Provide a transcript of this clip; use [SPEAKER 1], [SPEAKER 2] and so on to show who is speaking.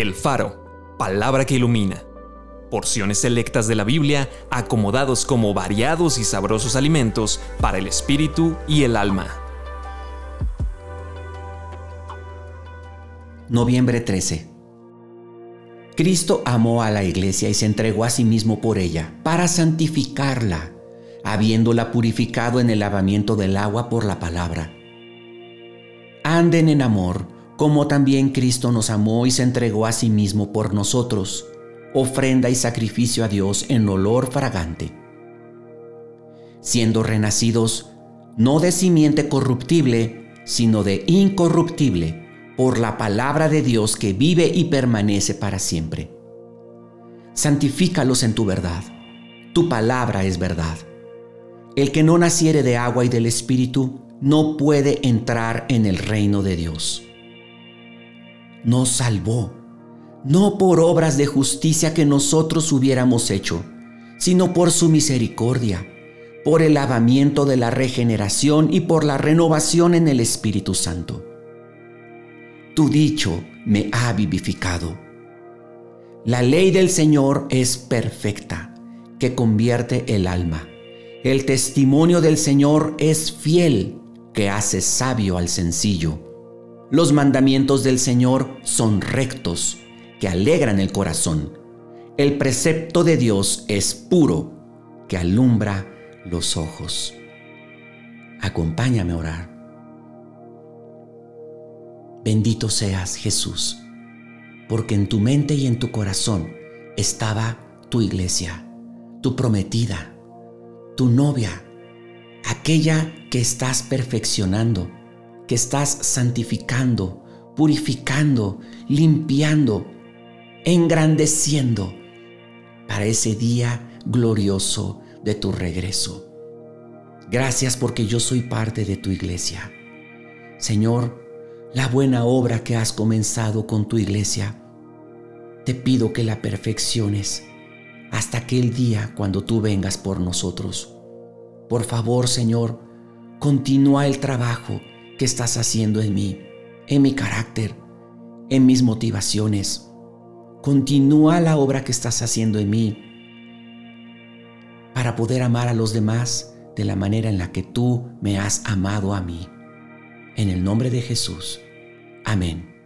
[SPEAKER 1] El Faro, palabra que ilumina. Porciones selectas de la Biblia acomodados como variados y sabrosos alimentos para el espíritu y el alma.
[SPEAKER 2] Noviembre 13. Cristo amó a la iglesia y se entregó a sí mismo por ella, para santificarla, habiéndola purificado en el lavamiento del agua por la palabra. Anden en amor como también Cristo nos amó y se entregó a sí mismo por nosotros, ofrenda y sacrificio a Dios en olor fragante. Siendo renacidos no de simiente corruptible, sino de incorruptible, por la palabra de Dios que vive y permanece para siempre. Santifícalos en tu verdad. Tu palabra es verdad. El que no naciere de agua y del Espíritu no puede entrar en el reino de Dios nos salvó, no por obras de justicia que nosotros hubiéramos hecho, sino por su misericordia, por el lavamiento de la regeneración y por la renovación en el Espíritu Santo. Tu dicho me ha vivificado. La ley del Señor es perfecta, que convierte el alma. El testimonio del Señor es fiel, que hace sabio al sencillo. Los mandamientos del Señor son rectos, que alegran el corazón. El precepto de Dios es puro, que alumbra los ojos. Acompáñame a orar. Bendito seas Jesús, porque en tu mente y en tu corazón estaba tu iglesia, tu prometida, tu novia, aquella que estás perfeccionando que estás santificando, purificando, limpiando, engrandeciendo para ese día glorioso de tu regreso. Gracias porque yo soy parte de tu iglesia. Señor, la buena obra que has comenzado con tu iglesia, te pido que la perfecciones hasta aquel día cuando tú vengas por nosotros. Por favor, Señor, continúa el trabajo que estás haciendo en mí, en mi carácter, en mis motivaciones. Continúa la obra que estás haciendo en mí para poder amar a los demás de la manera en la que tú me has amado a mí. En el nombre de Jesús. Amén.